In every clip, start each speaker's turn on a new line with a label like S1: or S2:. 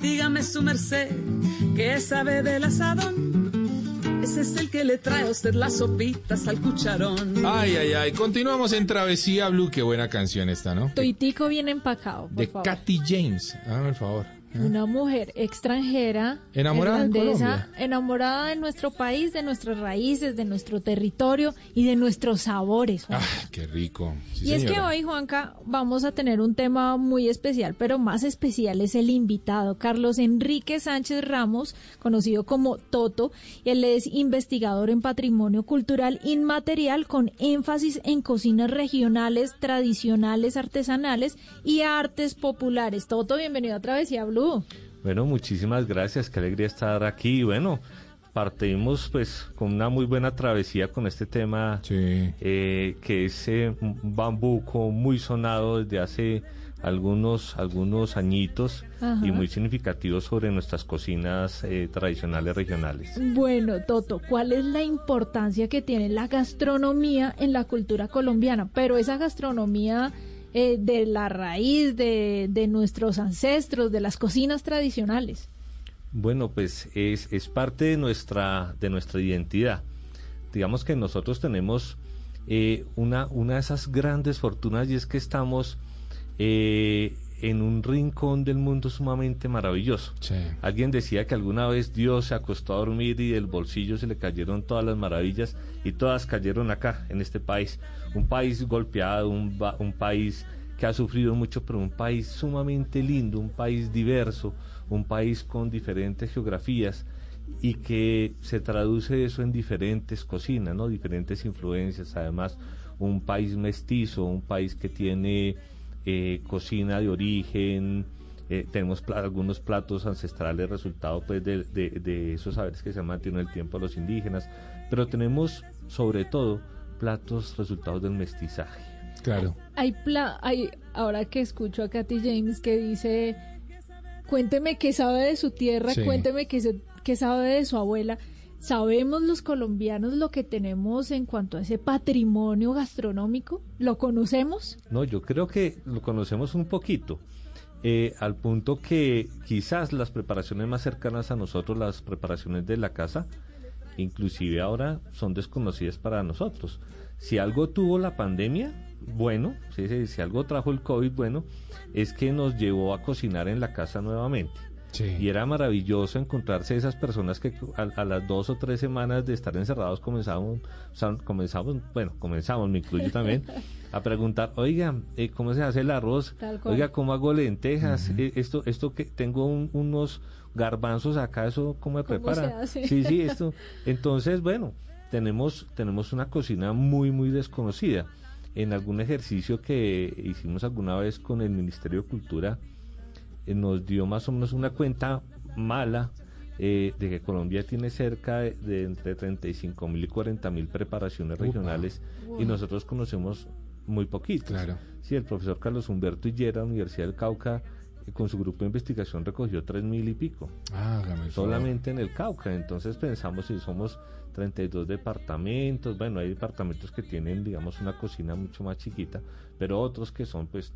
S1: Dígame su merced, ¿qué sabe del asadón? Ese es el que le trae a usted las sopitas al cucharón.
S2: Ay, ay, ay. Continuamos en Travesía Blue. Qué buena canción esta, ¿no?
S3: Tuitico bien empacado. Por
S2: De
S3: favor.
S2: Katy James. Hágame el favor.
S3: Una mujer extranjera,
S2: Enamorada
S3: irlandesa, enamorada de nuestro país, de nuestras raíces, de nuestro territorio y de nuestros sabores. Juan.
S2: Ah, qué rico. Sí,
S3: y es que hoy, Juanca, vamos a tener un tema muy especial, pero más especial es el invitado, Carlos Enrique Sánchez Ramos, conocido como Toto. y Él es investigador en patrimonio cultural inmaterial con énfasis en cocinas regionales, tradicionales, artesanales y artes populares. Toto, bienvenido a Travesía Blue.
S4: Bueno, muchísimas gracias, qué alegría estar aquí. Bueno, partimos pues con una muy buena travesía con este tema
S2: Sí.
S4: eh, que es eh, un bambuco muy sonado desde hace algunos algunos añitos
S3: Ajá.
S4: y muy significativo sobre nuestras cocinas eh, tradicionales regionales.
S3: Bueno, Toto, ¿cuál es la importancia que tiene la gastronomía en la cultura colombiana? Pero esa gastronomía eh, de la raíz de, de nuestros ancestros, de las cocinas tradicionales.
S4: Bueno, pues es, es parte de nuestra, de nuestra identidad. Digamos que nosotros tenemos eh, una, una de esas grandes fortunas y es que estamos eh, en un rincón del mundo sumamente maravilloso.
S2: Sí.
S4: Alguien decía que alguna vez Dios se acostó a dormir y del bolsillo se le cayeron todas las maravillas y todas cayeron acá, en este país. Un país golpeado, un, un país que ha sufrido mucho, pero un país sumamente lindo, un país diverso, un país con diferentes geografías y que se traduce eso en diferentes cocinas, ¿no? Diferentes influencias, además un país mestizo, un país que tiene eh, cocina de origen, eh, tenemos algunos platos ancestrales resultado pues de, de- de esos saberes que se han mantenido en el tiempo de los indígenas, pero tenemos sobre todo platos resultados del mestizaje.
S2: Claro.
S3: Hay, pla hay ahora que escucho a Katy James que dice, cuénteme qué sabe de su tierra,
S2: Sí.
S3: cuénteme qué, se- qué sabe de su abuela. ¿Sabemos los colombianos lo que tenemos en cuanto a ese patrimonio gastronómico? ¿Lo conocemos?
S4: No, yo creo que lo conocemos un poquito, eh, al punto que quizás las preparaciones más cercanas a nosotros, las preparaciones de la casa, inclusive ahora son desconocidas para nosotros. Si algo tuvo la pandemia, bueno, si, algo trajo el COVID, bueno, es que nos llevó a cocinar en la casa nuevamente.
S2: Sí.
S4: Y era maravilloso encontrarse esas personas que a, a las dos o tres semanas de estar encerrados comenzamos, comenzamos, bueno, comenzamos, me incluyo también, a preguntar, oiga, eh, ¿cómo se hace el arroz? Oiga, ¿cómo hago lentejas? Eh, esto, esto que tengo un- unos garbanzos acá, ¿eso cómo me
S3: ¿Cómo
S4: prepara? Sí, sí, esto. Entonces, bueno, tenemos, tenemos una cocina muy, muy desconocida. En algún ejercicio que hicimos alguna vez con el Ministerio de Cultura, nos dio más o menos una cuenta mala eh, de que Colombia tiene cerca de, de entre 35 mil y 40 mil preparaciones regionales y nosotros conocemos muy poquitos.
S2: Claro.
S4: Sí, el profesor Carlos Humberto Hillera, Universidad del Cauca, eh, con su grupo de investigación recogió tres mil y pico,
S2: Ah,
S4: solamente en el Cauca. Entonces pensamos si somos 32 departamentos, bueno, hay departamentos que tienen, digamos, una cocina mucho más chiquita, pero otros que son, pues,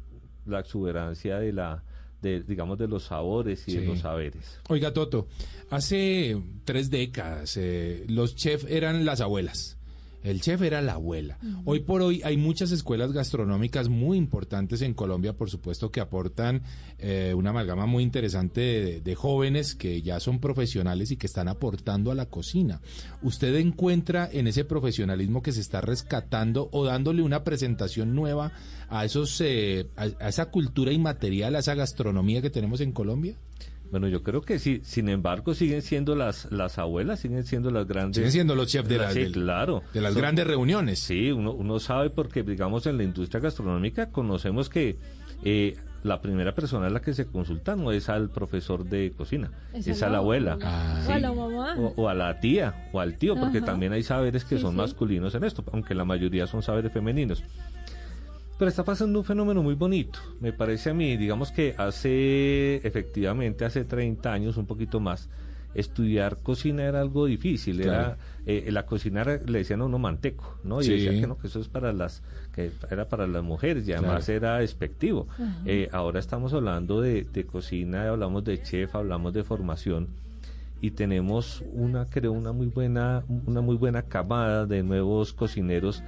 S4: la exuberancia de la, de, digamos, de los sabores y de los saberes.
S2: Oiga, Toto, hace tres décadas eh, los chefs eran las abuelas. El chef era la abuela. Hoy por hoy hay muchas escuelas gastronómicas muy importantes en Colombia, por supuesto, que aportan eh, una amalgama muy interesante de, de jóvenes que ya son profesionales y que están aportando a la cocina. ¿Usted encuentra en ese profesionalismo que se está rescatando o dándole una presentación nueva a esos eh, a, a esa cultura inmaterial, a esa gastronomía que tenemos en Colombia?
S4: Bueno, yo creo que sí. Sin embargo, siguen siendo las, las abuelas, siguen siendo las grandes.
S2: Siguen siendo los chefs de,
S4: las-
S2: las-
S4: sí,
S2: del-
S4: claro.
S2: de las
S4: Son-
S2: grandes reuniones.
S4: Sí, uno, uno sabe porque, digamos, en la industria gastronómica conocemos que eh, la primera persona a la que se consulta no es al profesor de cocina,
S3: Es
S4: es,
S3: a la
S4: la abuela.
S2: Ah.
S3: O a la mamá.
S4: O, o a la tía o al tío, porque
S3: Ajá.
S4: también hay saberes que
S3: Sí,
S4: son
S3: sí.
S4: masculinos en esto, aunque la mayoría son saberes femeninos. Pero está pasando un fenómeno muy bonito, me parece a mí, digamos que hace, efectivamente, hace 30 años, un poquito más, estudiar cocina era algo difícil,
S2: Claro.
S4: era, eh, la cocina era- le decían a uno manteco, ¿no? Y
S2: Sí.
S4: decían que no, que eso es para las, que era para las mujeres y además
S2: Claro.
S4: era despectivo. Eh, ahora estamos hablando de, de cocina, hablamos de chef, hablamos de formación y tenemos una creo una muy buena una muy buena camada de nuevos cocineros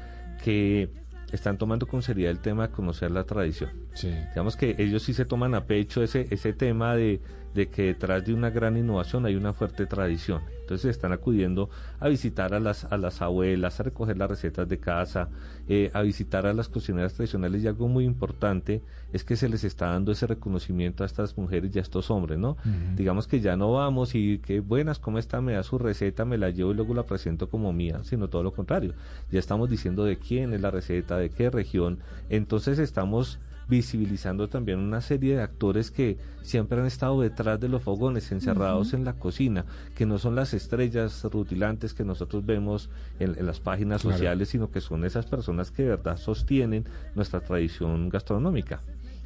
S4: que están tomando con seriedad el tema de conocer la tradición.
S2: Sí.
S4: Digamos que ellos sí se toman a pecho ese ese tema de, de que detrás de una gran innovación hay una fuerte tradición. Entonces están acudiendo a visitar a las, a las abuelas, a recoger las recetas de casa, eh, a visitar a las cocineras tradicionales y algo muy importante es que se les está dando ese reconocimiento a estas mujeres y a estos hombres, ¿no? Digamos que ya no vamos y qué buenas, ¿cómo está? Me da su receta, me la llevo y luego la presento como mía, sino todo lo contrario. Ya estamos diciendo de quién es la receta, de qué región. Entonces estamos visibilizando también una serie de actores que siempre han estado detrás de los fogones, encerrados en la cocina, que no son las estrellas rutilantes que nosotros vemos en, en las páginas
S2: Claro.
S4: sociales, sino que son esas personas que de verdad sostienen nuestra tradición gastronómica.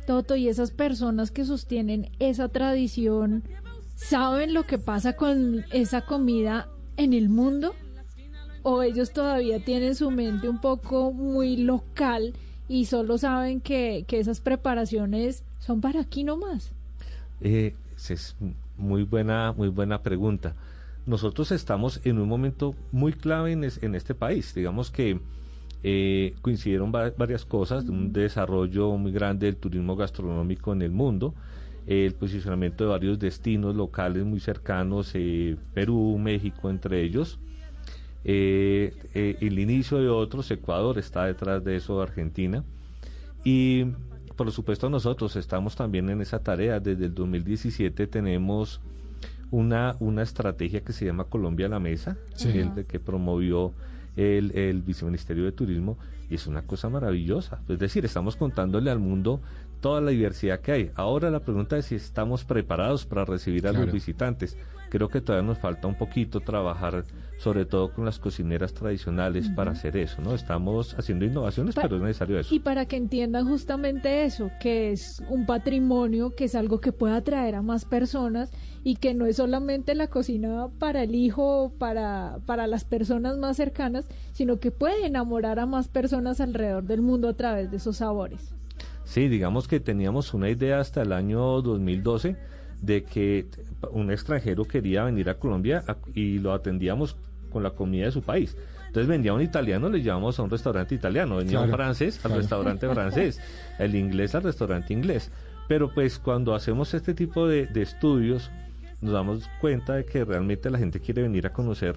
S3: Toto, y esas personas que sostienen esa tradición, ¿saben lo que pasa con esa comida en el mundo? ¿O ellos todavía tienen su mente un poco muy local y solo saben que, que esas preparaciones son para aquí nomás?
S4: Eh, es muy buena, muy buena pregunta. Nosotros estamos en un momento muy clave en, es- en este país. Digamos que eh, coincidieron va- varias cosas, un desarrollo muy grande del turismo gastronómico en el mundo, eh, el posicionamiento de varios destinos locales muy cercanos, eh, Perú, México entre ellos, eh, eh, el inicio de otros, Ecuador está detrás de eso, Argentina, y por supuesto nosotros estamos también en esa tarea. Desde el 2017 tenemos una, una estrategia que se llama Colombia a la Mesa,
S2: Sí.
S4: el de que promovió el, el Viceministerio de Turismo, y es una cosa maravillosa. Es decir, estamos contándole al mundo toda la diversidad que hay. Ahora la pregunta es si estamos preparados para recibir a
S2: Claro.
S4: los visitantes. Creo que todavía nos falta un poquito trabajar, sobre todo con las cocineras tradicionales, para hacer eso, ¿no? Estamos haciendo innovaciones,
S3: Pa-
S4: pero es necesario eso.
S3: Y para que entiendan justamente eso, que es un patrimonio, que es algo que puede atraer a más personas y que no es solamente la cocina para el hijo, para, para las personas más cercanas, sino que puede enamorar a más personas alrededor del mundo a través de esos sabores.
S4: Sí, digamos que teníamos una idea hasta el año 2012 de que un extranjero quería venir a Colombia y lo atendíamos con la comida de su país. Entonces vendía un italiano, le llevamos a un restaurante italiano, venía un francés al
S2: claro.
S4: restaurante francés, el inglés al restaurante inglés. Pero pues cuando hacemos este tipo de, de estudios, nos damos cuenta de que realmente la gente quiere venir a conocer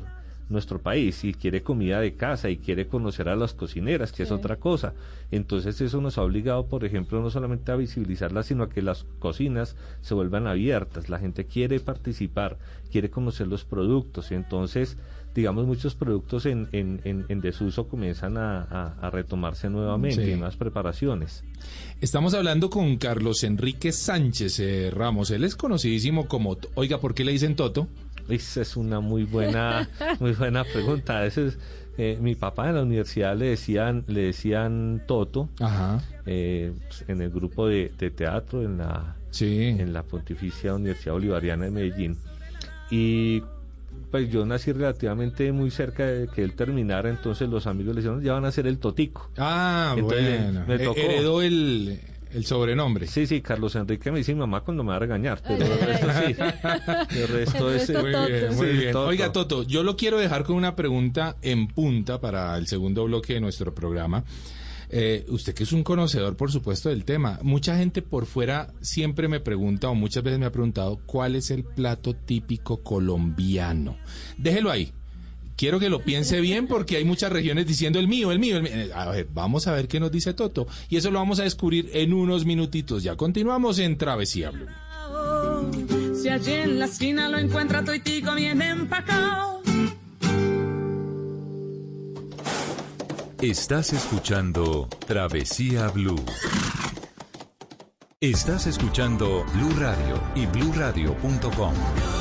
S4: nuestro país y quiere comida de casa y quiere conocer a las cocineras, que es otra cosa. Entonces eso nos ha obligado, por ejemplo, no solamente a visibilizarlas, sino a que las cocinas se vuelvan abiertas. La gente quiere participar, quiere conocer los productos. y Entonces, digamos, muchos productos en, en, en, en desuso comienzan a, a- a retomarse nuevamente,
S2: Sí.
S4: en nuevas preparaciones.
S2: Estamos hablando con Carlos Enrique Sánchez eh, Ramos. Él es conocidísimo como... Oiga, ¿por qué le dicen Toto?
S4: Esa es una muy buena, muy buena pregunta. Ese es, eh, mi papá en la universidad le decían, le decían Toto,
S2: Ajá.
S4: eh, pues, en el grupo de, de teatro en la,
S2: Sí.
S4: en la Pontificia Universidad Bolivariana de Medellín. Y pues yo nací relativamente muy cerca de que él terminara, entonces los amigos le decían, ya van a ser el Totico.
S2: Ah,
S4: Entonces,
S2: bueno.
S4: me
S2: Eh,
S4: tocó.
S2: Heredó el, el sobrenombre.
S4: Sí, sí, Carlos Enrique me dice mi mamá cuando me va a regañar, pero el resto sí. El resto
S3: El
S4: es...
S3: resto
S2: Muy
S3: Toto.
S2: bien, muy
S4: Sí,
S2: bien.
S4: Toto.
S2: Oiga, Toto, yo lo quiero dejar con una pregunta en punta para el segundo bloque de nuestro programa. Eh, usted que es un conocedor, por supuesto, del tema. Mucha gente por fuera siempre me pregunta, o muchas veces me ha preguntado, ¿cuál es el plato típico colombiano? Déjelo ahí. Quiero que lo piense bien porque hay muchas regiones diciendo el mío, el mío, el mío. A ver, vamos a ver qué nos dice Toto. Y eso lo vamos a descubrir en unos minutitos. Ya continuamos en Travesía Blue.
S1: Si allí en la esquina lo encuentra toitico bien empacado.
S5: Estás escuchando Travesía Blue. Estás escuchando Blue Radio y bluradio.com.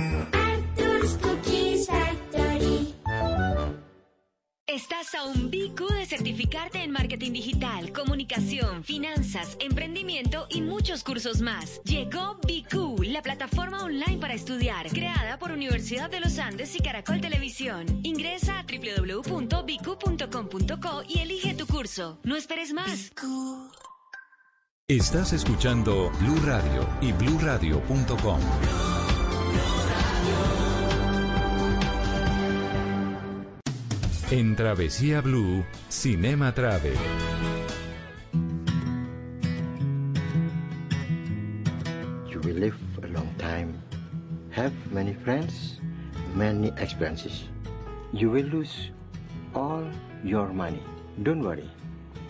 S6: Estás a un BQ de certificarte en marketing digital, comunicación, finanzas, emprendimiento y muchos cursos más. Llegó BQ, la plataforma online para estudiar, creada por Universidad de los Andes y Caracol Televisión. Ingresa a www.bq.com.co y elige tu curso. No esperes más.
S5: Estás escuchando Blue Radio y bluradio.com. En Travesía Blue, Cinema Travel.
S7: You will live a long time, have many friends, many experiences. You will lose all your money. Don't worry,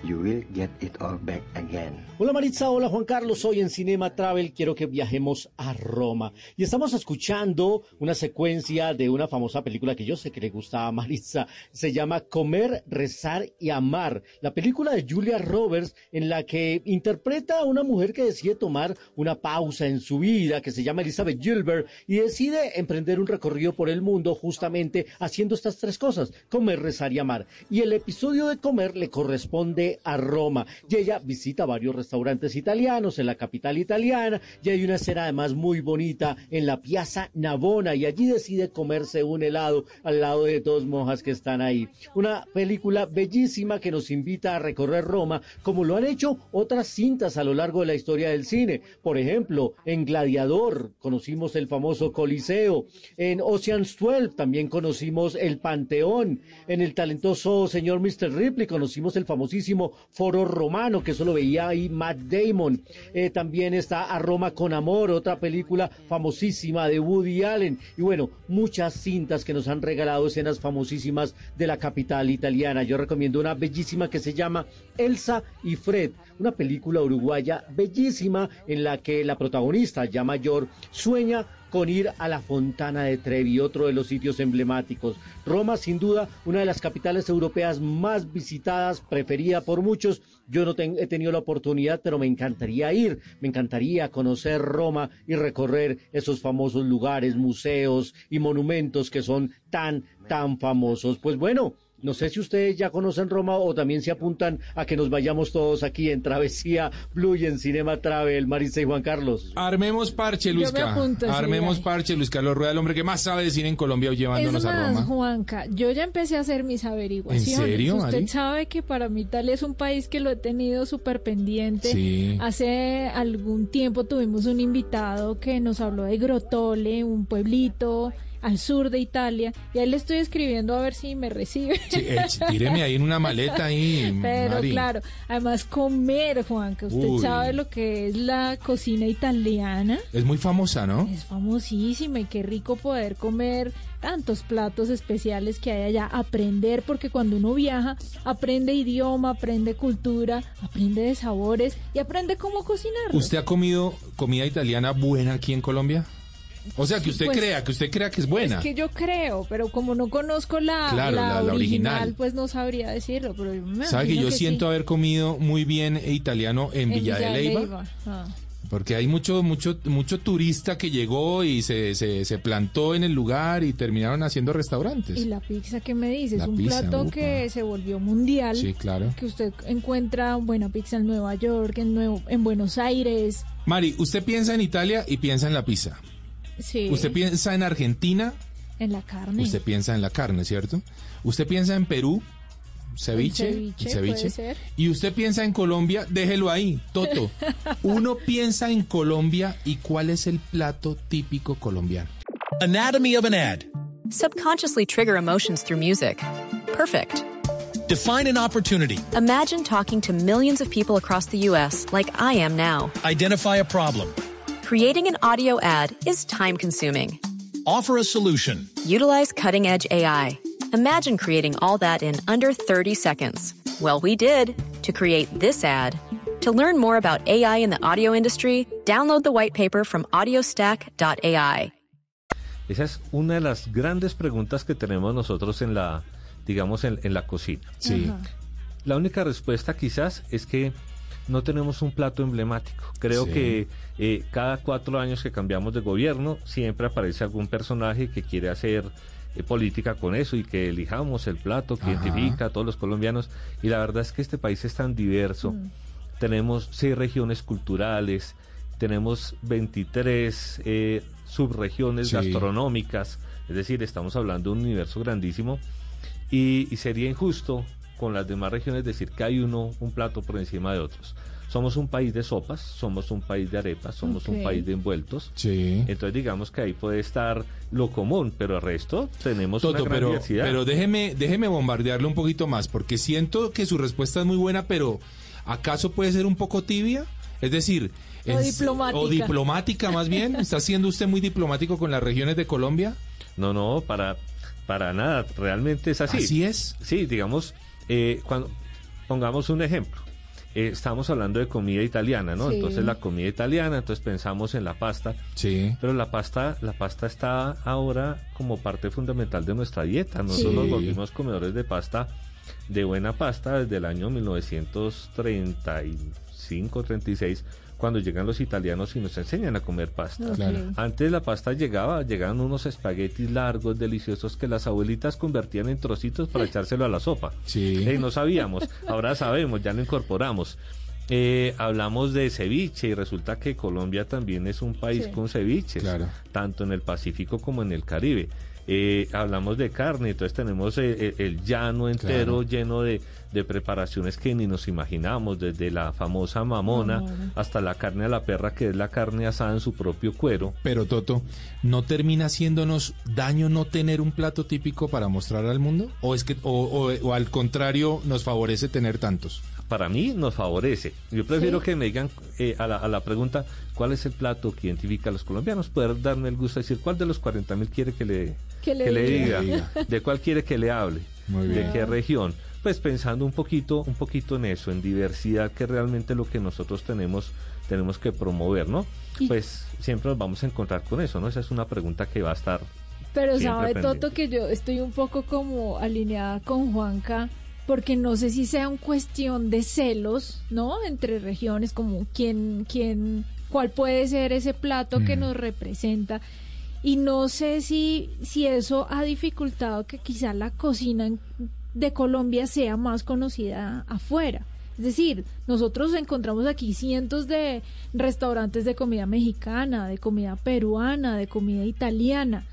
S7: you will get it all back again.
S8: Hola Maritza, hola Juan Carlos, hoy en Cinema Travel. Quiero que viajemos a Roma. Y estamos escuchando una secuencia de una famosa película que yo sé que le gusta a Maritza, se llama Comer, Rezar y Amar, la película de Julia Roberts en la que interpreta a una mujer que decide tomar una pausa en su vida, que se llama Elizabeth Gilbert y decide emprender un recorrido por el mundo justamente haciendo estas tres cosas, comer, rezar y amar. Y el episodio de comer le corresponde a Roma y ella visita varios restaurantes italianos en la capital italiana y hay una escena además muy bonita en la Piazza Navona y allí decide comerse un helado al lado de dos monjas que están ahí. Una película bellísima que nos invita a recorrer Roma como lo han hecho otras cintas a lo largo de la historia del cine. Por ejemplo, en Gladiador conocimos el famoso Coliseo, en Ocean's 12 también conocimos el Panteón, en el talentoso señor Mr. Ripley conocimos el famosísimo Foro Romano que solo veía ahí Matt Damon. Eh, también está A Roma con Amor, otra película famosísima de Woody Allen. Y bueno, muchas cintas que nos han regalado escenas famosísimas de la capital italiana. Yo recomiendo una bellísima que se llama Elsa y Fred, una película uruguaya bellísima en la que la protagonista ya mayor sueña con ir a la Fontana de Trevi, otro de los sitios emblemáticos. Roma, sin duda, una de las capitales europeas más visitadas, preferida por muchos. Yo no he tenido la oportunidad, pero me encantaría ir, me encantaría conocer Roma y recorrer esos famosos lugares, museos y monumentos que son tan, tan famosos. Pues bueno. No sé si ustedes ya conocen Roma o también se apuntan a que nos vayamos todos aquí en Travesía Blue y en Cinema Travel, Marisa y Juan Carlos.
S2: Armemos parche,
S3: Yo me
S2: Luisca.
S3: apunto,
S2: Armemos parche, Luis Carlos Rueda, el hombre que más sabe de cine en Colombia, hoy
S3: Es
S2: llevándonos a Roma.
S3: Juanca, yo ya empecé a hacer mis averiguaciones.
S2: ¿En serio,
S3: Usted
S2: Mari?
S3: sabe que para mí Italia es un país que lo he tenido súper pendiente.
S2: Sí.
S3: Hace algún tiempo tuvimos un invitado que nos habló de Grotole, un pueblito al sur de Italia. Y ahí le estoy escribiendo a ver si me recibe.
S2: Sí, eh, tíreme ahí en una maleta ahí,
S3: Pero
S2: Mari.
S3: claro, además comer, Juan, que usted
S2: Uy.
S3: sabe lo que es la cocina italiana.
S2: Es muy famosa, ¿no?
S3: Es famosísima y qué rico poder comer tantos platos especiales que hay allá, aprender, porque cuando uno viaja, aprende idioma, aprende cultura, aprende de sabores y aprende cómo cocinar.
S2: ¿Usted ha comido comida italiana buena aquí en Colombia? O sea, que usted
S3: Pues,
S2: crea, que usted crea que es buena.
S3: Es que yo creo, pero como no conozco la,
S2: Claro,
S3: la
S2: la- la
S3: original, pues no sabría decirlo. Pero yo me
S2: ¿Sabe que yo siento
S3: sí.
S2: haber comido muy bien italiano en, Villa, de Leyva?
S3: Ah.
S2: Porque hay mucho, mucho, mucho turista que llegó y se, se, se plantó en el lugar y terminaron haciendo restaurantes.
S3: ¿Y la pizza qué me dices?
S2: La
S3: un
S2: pizza,
S3: plato que se volvió mundial.
S2: Sí, claro.
S3: Que usted encuentra buena pizza en Nueva York, en, Nuevo, en Buenos Aires.
S2: Mari, usted piensa en Italia y piensa en la pizza.
S3: Sí.
S2: Usted piensa en Argentina,
S3: En la carne.
S2: usted piensa en la carne, ¿cierto? Usted piensa en Perú, ceviche,
S3: ceviche,
S2: el ceviche.
S3: puede ser.
S2: Y usted piensa en Colombia, déjelo ahí, Toto. Uno piensa en Colombia y cuál es el plato típico colombiano.
S9: Anatomy of an ad.
S10: Subconsciously trigger emotions through music. Perfect.
S9: Define an opportunity.
S10: Imagine talking to millions of people across the U.S. like I am now.
S9: Identify a problem.
S10: Creating an audio ad is time consuming.
S9: Offer a solution.
S10: Utilize cutting edge AI. Imagine creating all that in under 30 seconds. Well, we did to create this ad. To learn more about AI in the audio industry, download the white paper from audiostack.ai.
S4: Esa es una de las grandes preguntas que tenemos nosotros en la, digamos, en, en la cocina.
S2: Sí.
S3: Ajá.
S4: La única respuesta quizás es que no tenemos un plato emblemático. Creo
S2: Sí.
S4: que eh, cada cuatro años que cambiamos de gobierno siempre aparece algún personaje que quiere hacer eh, política con eso y que elijamos el plato que
S2: Ajá.
S4: identifica a todos los colombianos. Y la verdad es que este país es tan diverso. Tenemos seis regiones culturales, tenemos 23 eh, subregiones
S2: Sí.
S4: gastronómicas, es decir, estamos hablando de un universo grandísimo y, y sería injusto con las demás regiones decir que hay uno, un plato por encima de otros. Somos un país de sopas, somos un país de arepas, somos un país de envueltos.
S2: Sí.
S4: Entonces digamos que ahí puede estar lo común, pero el resto tenemos
S2: Toto,
S4: una gran
S2: pero,
S4: diversidad.
S2: pero déjeme, déjeme bombardearle un poquito más, porque siento que su respuesta es muy buena, pero ¿acaso puede ser un poco tibia? Es decir,
S3: O
S2: en-
S3: diplomática.
S2: o diplomática más bien. ¿Está siendo usted muy diplomático con las regiones de Colombia?
S4: No, no, para, para nada, realmente es así.
S2: Así es.
S4: Sí, digamos, eh, cuando pongamos un ejemplo. Eh, estamos hablando de comida italiana, ¿no?
S3: Sí.
S4: Entonces la comida italiana, entonces pensamos en la pasta,
S2: Sí.
S4: pero la pasta, la pasta está ahora como parte fundamental de nuestra dieta. Nosotros
S2: Sí.
S4: nos volvimos comedores de pasta, de buena pasta desde el año 1935, 36, cuando llegan los italianos y nos enseñan a comer pasta.
S2: Claro.
S4: Antes la pasta llegaba, llegaban unos espaguetis largos, deliciosos, que las abuelitas convertían en trocitos para echárselo a la sopa.
S2: Sí.
S4: Eh, no sabíamos, ahora sabemos, ya lo incorporamos. Eh, hablamos de ceviche y resulta que Colombia también es un país
S3: Sí.
S4: con ceviches,
S2: Claro.
S4: tanto en el Pacífico como en el Caribe. Eh, hablamos de carne, entonces tenemos eh, eh, el llano entero
S2: Claro.
S4: lleno de, de preparaciones que ni nos imaginamos, desde la famosa mamona hasta la carne a la perra, que es la carne asada en su propio cuero.
S2: Pero Toto, ¿no termina haciéndonos daño no tener un plato típico para mostrar al mundo? ¿O es que, o, o- o al contrario, nos favorece tener tantos?
S4: para mí nos favorece. Yo prefiero
S3: Sí.
S4: que me digan eh, a, la, a la pregunta cuál es el plato que identifica a los colombianos, poder darme el gusto de decir cuál de los 40 mil quiere que le,
S3: Que le
S4: diga,
S2: diga.
S4: de cuál quiere que le hable,
S2: Muy
S4: de
S2: bien.
S4: qué región. Pues pensando un poquito, un poquito en eso, en diversidad, que realmente lo que nosotros tenemos, tenemos que promover, ¿no?
S3: Y-
S4: Pues siempre nos vamos a encontrar con eso, ¿no? Esa es una pregunta que va a estar
S3: Pero sabe
S4: pendiente.
S3: Toto que yo estoy un poco como alineada con Juanca porque no sé si sea un cuestión de celos, ¿no? Entre regiones como quién quién cuál puede ser ese plato que
S2: Mm.
S3: nos representa y no sé si si eso ha dificultado que quizá la cocina en- de Colombia sea más conocida afuera. Es decir, nosotros encontramos aquí cientos de restaurantes de comida mexicana, de comida peruana, de comida italiana.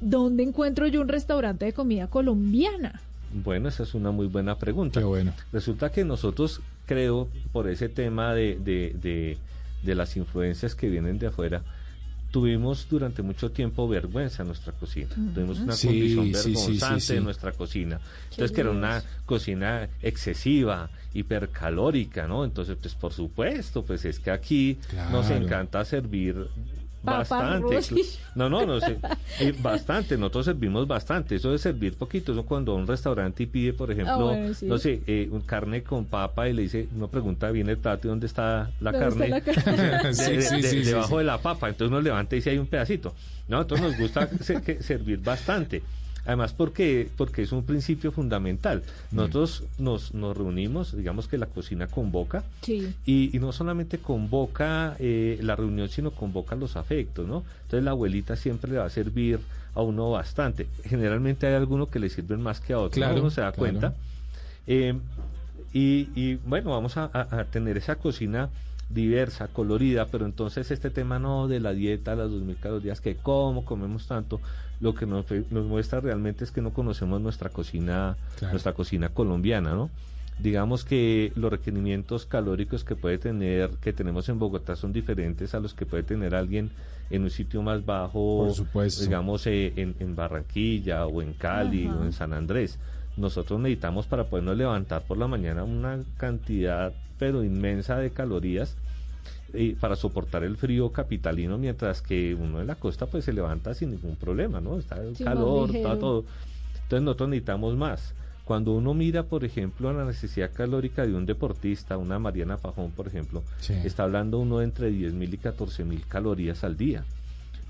S3: ¿Dónde encuentro yo un restaurante de comida colombiana?
S4: Bueno, esa es una muy buena pregunta.
S2: Qué bueno.
S4: Resulta que nosotros, creo, por ese tema de, de, de- de las influencias que vienen de afuera, tuvimos durante mucho tiempo vergüenza en nuestra cocina. Tuvimos una
S2: Sí,
S4: condición
S2: sí, sí, sí,
S4: vergonzante
S2: sí.
S4: en nuestra cocina. Entonces, que era una cocina excesiva, hipercalórica, ¿no? Entonces, pues por supuesto, pues es que aquí nos encanta servir
S3: Papas
S4: bastante. No, no, no sé, bastante, nosotros servimos bastante. Eso de servir poquito, eso cuando un restaurante pide, por ejemplo,
S3: Ah, bueno, sí.
S4: no sé, eh, un carne con papa y le dice, uno pregunta, viene el plato y dónde está la
S3: ¿Dónde
S4: carne.
S3: está la carne?
S4: De-
S2: Sí,
S4: de-
S2: sí,
S4: de-
S2: sí, sí,
S4: debajo
S2: sí.
S4: de la papa, entonces uno levanta y dice hay un pedacito. No, entonces nos gusta se- que- servir bastante. Además, porque, porque es un principio fundamental. Nosotros nos, nos reunimos, digamos que la cocina convoca,
S3: Sí.
S4: y, y no solamente convoca eh, la reunión, sino convoca los afectos, ¿no? Entonces la abuelita siempre le va a servir a uno bastante. Generalmente hay alguno que le sirven más que a otro, ¿no?
S2: Claro,
S4: uno se da
S2: claro.
S4: cuenta. Eh, y, y, bueno, vamos a, a- tener esa cocina diversa, colorida, pero entonces este tema no de la dieta, las 2.000 calorías, que cómo comemos tanto, lo que nos, nos muestra realmente es que no conocemos nuestra cocina,
S2: Claro.
S4: nuestra cocina colombiana, ¿no? Digamos que los requerimientos calóricos que puede tener, que tenemos en Bogotá son diferentes a los que puede tener alguien en un sitio más bajo,
S2: Por supuesto.
S4: digamos eh, en, en Barranquilla o en Cali
S3: Ajá.
S4: o en San Andrés. Nosotros necesitamos para podernos levantar por la mañana una cantidad pero inmensa de calorías eh, para soportar el frío capitalino, mientras que uno en la costa pues se levanta sin ningún problema, ¿no? Está el
S3: Sí,
S4: calor, está todo. Entonces nosotros necesitamos más. Cuando uno mira, por ejemplo, la necesidad calórica de un deportista, una Mariana Pajón, por ejemplo,
S2: Sí.
S4: está hablando uno entre 10.000 y 14.000 calorías al día.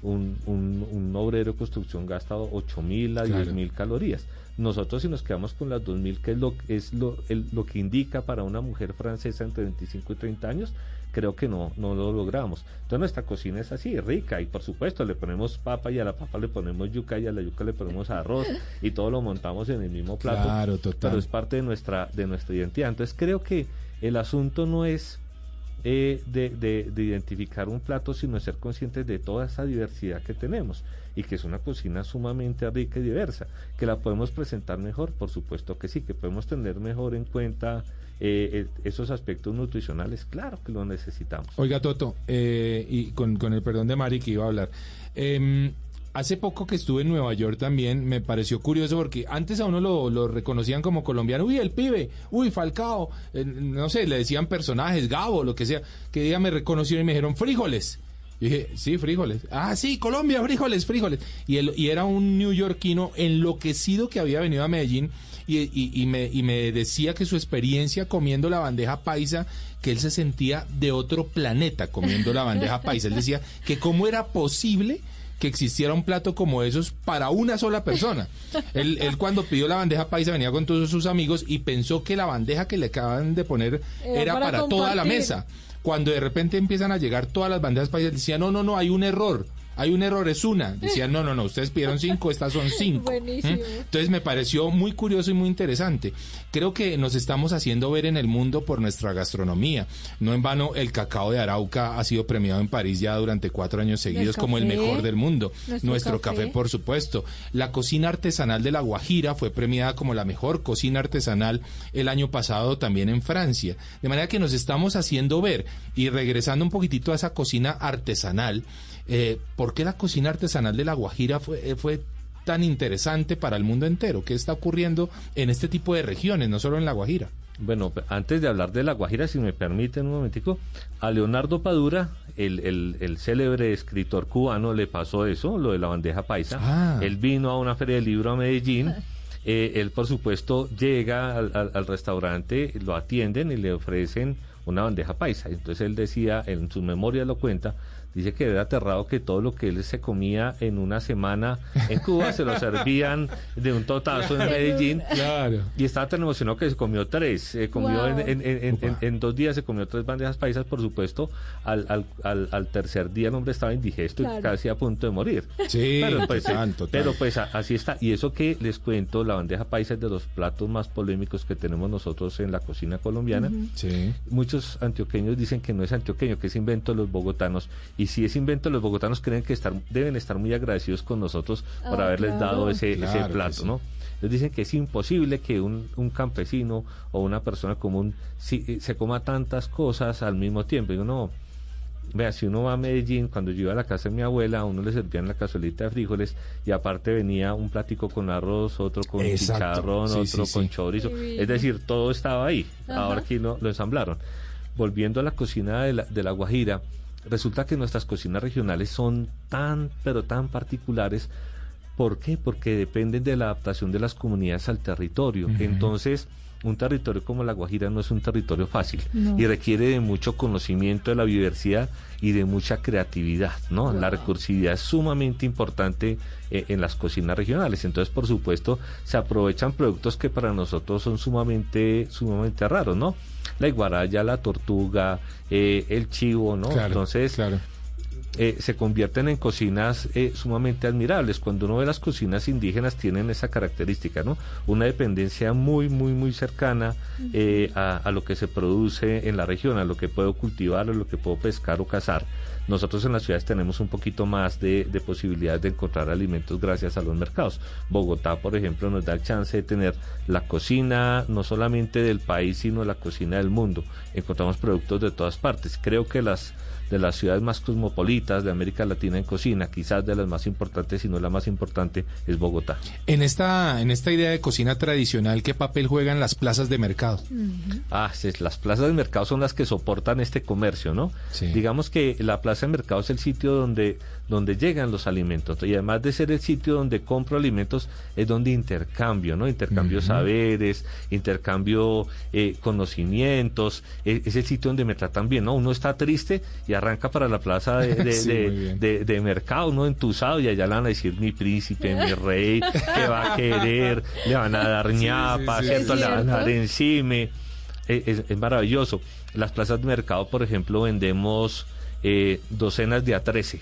S4: Un, un, un obrero de construcción gasta 8.000 a
S2: Claro.
S4: 10.000 calorías. Nosotros si nos quedamos con las 2.000, que es lo, es lo, el- lo que indica para una mujer francesa entre 25 y 30 años, creo que no, no lo logramos. Entonces nuestra cocina es así, rica, y por supuesto le ponemos papa y a la papa le ponemos yuca y a la yuca le ponemos arroz y todo lo montamos en el mismo plato.
S2: Claro, total.
S4: Pero es parte de nuestra, de nuestra identidad. Entonces creo que el asunto no es eh, de, de- de identificar un plato, sino ser conscientes de toda esa diversidad que tenemos y que es una cocina sumamente rica y diversa. ¿Que la podemos presentar mejor? Por supuesto que sí, que podemos tener mejor en cuenta eh, eh, esos aspectos nutricionales, claro que lo necesitamos.
S2: Oiga, Toto, eh, y con, con el perdón de Mari que iba a hablar. em, hace poco que estuve en Nueva York también me pareció curioso porque antes a uno lo, lo reconocían como colombiano. Uy, el pibe, uy, Falcao, eh, no sé, le decían personajes, Gabo, lo que sea. Que día me reconocieron y me dijeron frijoles. Y dije, sí, frijoles. Ah, sí, Colombia, frijoles, frijoles. Y, él, y era un neoyorquino enloquecido que había venido a Medellín y, y- y me, y me decía que su experiencia comiendo la bandeja paisa, que él se sentía de otro planeta comiendo la bandeja paisa. Él decía que cómo era posible que existiera un plato como esos para una sola persona. Él, él cuando pidió la bandeja paisa venía con todos sus amigos y pensó que la bandeja que le acaban de poner
S3: Era
S2: era,
S3: para
S2: para, toda la mesa. Cuando de repente empiezan a llegar todas las bandejas paisas, decía, no, no, no, hay un error. Hay un error, es una. Decían, no, no, no, ustedes pidieron cinco, estas son cinco.
S3: Buenísimo.
S2: Entonces me pareció muy curioso y muy interesante. Creo que nos estamos haciendo ver en el mundo por nuestra gastronomía. No en vano, el cacao de Arauca ha sido premiado en París ya durante cuatro años seguidos como el mejor del mundo.
S3: Nuestro
S2: Nuestro,
S3: café.
S2: café. por supuesto. La cocina artesanal de La Guajira fue premiada como la mejor cocina artesanal el año pasado también en Francia. De manera que nos estamos haciendo ver y regresando un poquitito a esa cocina artesanal. Eh, ¿Por qué la cocina artesanal de La Guajira fue, eh, fue tan interesante para el mundo entero? ¿Qué está ocurriendo en este tipo de regiones, no solo en La Guajira?
S4: Bueno, antes de hablar de La Guajira, si me permiten un momentico, a Leonardo Padura, el, el, el célebre escritor cubano, le pasó eso, lo de la bandeja paisa.
S2: Ah.
S4: Él vino a una feria de libro a Medellín. eh, él, por supuesto, llega al, al- al restaurante, lo atienden y le ofrecen una bandeja paisa. Entonces él decía, en su memoria lo cuenta, dice que era aterrado que todo lo que él se comía en una semana en Cuba se lo servían de un totazo en Medellín.
S2: Claro.
S4: Y estaba tan emocionado que se comió tres. Se comió
S3: Wow.
S4: en, en- en- en- en- en dos días, se comió tres bandejas paisas, por supuesto. Al, al, al, al tercer día el hombre estaba indigesto
S3: Claro.
S4: y casi a punto de morir.
S2: Sí,
S4: pero pues, eh,
S2: total.
S4: pero pues así está. Y eso que les cuento, la bandeja paisa es de los platos más polémicos que tenemos nosotros en la cocina colombiana.
S2: Sí.
S4: Muchos antioqueños dicen que no es antioqueño, que es invento de los bogotanos. Y si es invento los bogotanos, creen que estar, deben estar muy agradecidos con nosotros por
S3: Ah,
S4: haberles
S3: claro.
S4: dado ese, ese
S2: Claro que
S4: plato,
S2: sí.
S4: ¿no? Ellos dicen que es imposible que un, un campesino o una persona común si- eh, se coma tantas cosas al mismo tiempo. Y digo, no, Vea, si uno va a Medellín, cuando yo iba a la casa de mi abuela, a uno le servían la cazuelita de frijoles y aparte venía un platico con arroz, otro con
S2: Exacto.
S4: chicharrón,
S2: Sí,
S4: otro
S2: sí,
S4: con
S2: sí.
S4: chorizo. Es decir, todo estaba ahí.
S3: Ajá.
S4: Ahora aquí lo, lo ensamblaron. Volviendo a la cocina de la, de la Guajira, resulta que nuestras cocinas regionales son tan, pero tan particulares. ¿Por qué? Porque dependen de la adaptación de las comunidades al territorio. Entonces, un territorio como la Guajira no es un territorio fácil
S3: No.
S4: y requiere de mucho conocimiento de la biodiversidad y de mucha creatividad, ¿no? La recursividad es sumamente importante eh, en las cocinas regionales. Entonces, por supuesto, se aprovechan productos que para nosotros son sumamente, sumamente raros, ¿no? La iguaraya, la tortuga, eh, el chivo, ¿no?
S2: Claro,
S4: Entonces,
S2: claro.
S4: Eh, se convierten en cocinas eh, sumamente admirables. Cuando uno ve las cocinas indígenas tienen esa característica, ¿no? Una dependencia muy, muy, muy cercana eh, a, a lo que se produce en la región, a lo que puedo cultivar, a lo que puedo pescar o cazar. Nosotros en las ciudades tenemos un poquito más de, de posibilidades de encontrar alimentos gracias a los mercados. Bogotá, por ejemplo, nos da el chance de tener la cocina no solamente del país, sino la cocina del mundo. Encontramos productos de todas partes. Creo que las de las ciudades más cosmopolitas de América Latina en cocina, quizás de las más importantes, si no la más importante, es Bogotá.
S2: En esta, en esta idea de cocina tradicional, ¿qué papel juegan las plazas de mercado?
S4: Ah, sí, las plazas de mercado son las que soportan este comercio, ¿no?
S2: Sí.
S4: Digamos que la plaza de mercado es el sitio donde, donde llegan los alimentos y además de ser el sitio donde compro alimentos, es donde intercambio, ¿no? Intercambio saberes, intercambio eh, conocimientos, e- es el sitio donde me tratan bien, ¿no? Uno está triste y arranca para la plaza de, de,
S2: Sí,
S4: de- mercado, ¿no? Entusado y allá le van a decir mi príncipe, mi rey, que va a querer, le van a dar ñapa,
S2: sí,
S4: ¿cierto?
S3: Es
S4: Le van a dar
S3: cierto.
S4: encime. Eh, Es, es maravilloso. Las plazas de mercado, por ejemplo, vendemos eh, docenas de A13,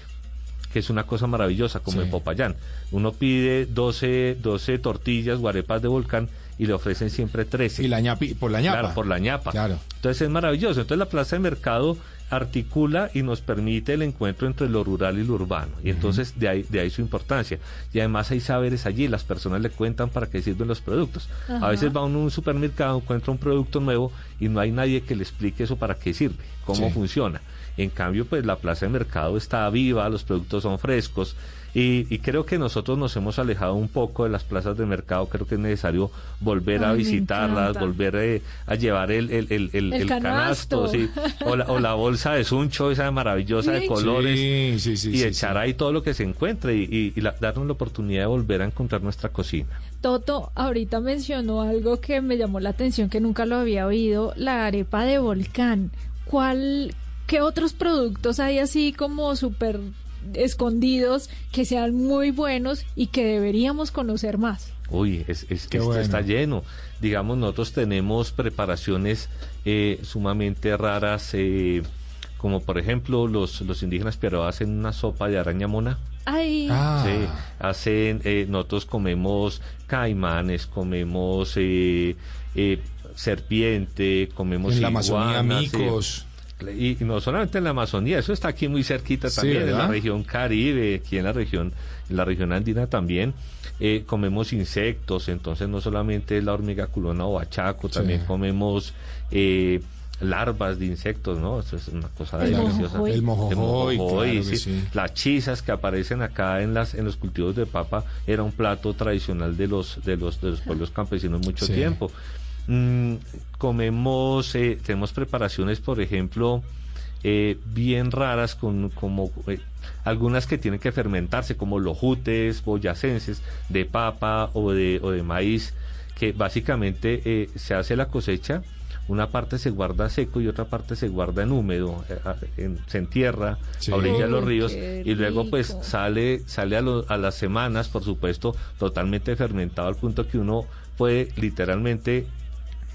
S4: que es una cosa maravillosa, como
S2: Sí.
S4: en Popayán. Uno pide 12, 12 tortillas, guarepas de volcán, y le ofrecen siempre 13.
S2: Y la ñapi, por la ñapa.
S4: Claro, por la ñapa.
S2: Claro.
S4: Entonces es maravilloso. Entonces la plaza de mercado articula y nos permite el encuentro entre lo rural y lo urbano. Y entonces de ahí, de ahí su importancia. Y además hay saberes allí, las personas le cuentan para qué sirven los productos.
S3: Ajá.
S4: A veces va uno a un supermercado, encuentra un producto nuevo y no hay nadie que le explique eso para qué sirve, cómo
S2: Sí.
S4: funciona. En cambio, pues la plaza de mercado está viva, los productos son frescos. Y, y creo que nosotros nos hemos alejado un poco de las plazas de mercado. Creo que es necesario volver a
S3: Ay,
S4: visitarlas, volver eh, a llevar el, el, el, el-
S3: El
S4: el
S3: canasto.
S4: canasto, sí. o, la, o la bolsa de suncho, esa maravillosa
S3: Sí.
S4: de colores,
S2: Sí, sí, sí,
S4: y
S2: sí,
S4: echar
S2: sí.
S4: ahí todo lo que se encuentre y, y- y la- darnos la oportunidad de volver a encontrar nuestra cocina.
S3: Toto ahorita mencionó algo que me llamó la atención, que nunca lo había oído, la arepa de volcán. ¿Cuál, qué otros productos hay así como súper escondidos que sean muy buenos y que deberíamos conocer más?
S4: Uy, es, es- esto
S2: bueno.
S4: está lleno. Digamos, nosotros tenemos preparaciones eh, sumamente raras, eh, como por ejemplo los, los indígenas pero hacen una sopa de araña mona.
S3: Ay,
S2: Ah,
S4: Sí, hacen, eh, nosotros comemos caimanes, comemos eh, eh, serpiente, comemos
S2: en la Amazonía,
S4: iguanas, sí.
S2: micos.
S4: Y, y no solamente en la Amazonía, eso está aquí muy cerquita
S2: Sí,
S4: también, en la región Caribe, aquí en la región, en la región andina también. Eh, comemos insectos, entonces no solamente la hormiga culona o bachaco, también
S2: Sí.
S4: comemos eh, larvas de insectos, ¿no? Eso es una cosa
S3: El
S4: deliciosa.
S3: mojojoy.
S2: El mojojoy,
S4: El mojojoy,
S2: claro que
S4: sí.
S2: sí.
S4: Las chisas que aparecen acá en las en los cultivos de papa era un plato tradicional de los de los de los pueblos campesinos mucho
S2: Sí.
S4: tiempo. Mm, comemos, eh, tenemos preparaciones, por ejemplo, eh, bien raras, con como eh, algunas que tienen que fermentarse, como lojutes boyacenses de papa o de, o de maíz, que básicamente eh, se hace la cosecha, una parte se guarda seco y otra parte se guarda en húmedo, eh, en- se entierra
S2: Sí.
S4: a orilla de los ríos y luego pues sale sale a, lo- a las semanas, por supuesto, totalmente fermentado al punto que uno puede literalmente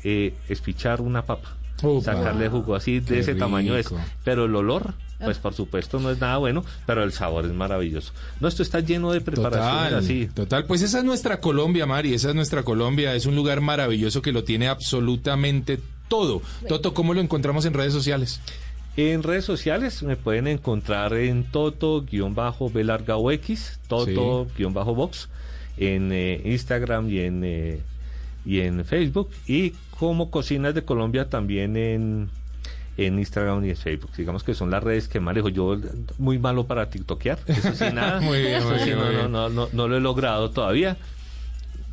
S4: eh, espichar una papa, sacarle jugo así de
S2: Qué
S4: ese tamaño es, pero el olor
S3: Ah.
S4: pues por supuesto no es nada bueno, pero el sabor es maravilloso. No, esto está lleno de preparaciones
S2: Total,
S4: así.
S2: total. Pues esa es nuestra Colombia, Mari, esa es nuestra Colombia. Es un lugar maravilloso que lo tiene absolutamente todo. Toto, ¿cómo lo encontramos en redes sociales?
S4: En redes sociales me pueden encontrar en Toto-B larga o X, Toto-Box, en eh, Instagram y en, eh, y en Facebook. Y como Cocinas de Colombia también en, en Instagram y en Facebook. Digamos que son las redes que manejo. Yo muy malo para TikTokear. Eso sí, nada.
S2: Muy bien,
S4: Eso
S2: muy
S4: sí,
S2: bien,
S4: no,
S2: muy
S4: no,
S2: bien.
S4: no, no, no lo he logrado todavía.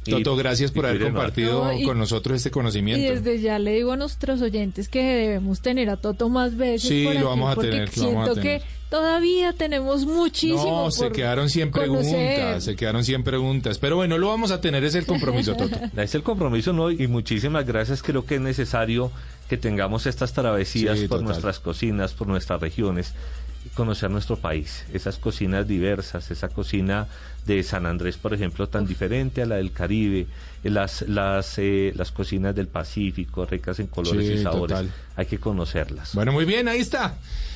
S4: Y-
S2: Toto, gracias por
S4: y
S2: haber compartido
S3: No, y-
S2: con nosotros este
S3: Y
S2: conocimiento.
S3: desde ya le digo a nuestros oyentes que debemos tener a Toto más veces
S2: Sí,
S3: por
S2: lo
S3: aquí,
S2: vamos a tener, lo
S3: siento
S2: vamos a tener.
S3: que todavía tenemos muchísimo
S2: No, se quedaron 100
S3: conocer.
S2: preguntas, se quedaron 100 preguntas. Pero bueno, lo vamos a tener, es el compromiso, Toto.
S4: Es el compromiso, ¿no? Y muchísimas gracias. Creo que es necesario que tengamos estas travesías
S2: Sí,
S4: por
S2: total.
S4: nuestras cocinas, por nuestras regiones, y conocer nuestro país. Esas cocinas diversas, esa cocina de San Andrés, por ejemplo, tan diferente a la del Caribe, las, las, eh, las cocinas del Pacífico, ricas en colores
S2: Sí,
S4: y sabores.
S2: total.
S4: Hay que conocerlas.
S2: Bueno, muy bien, ahí está.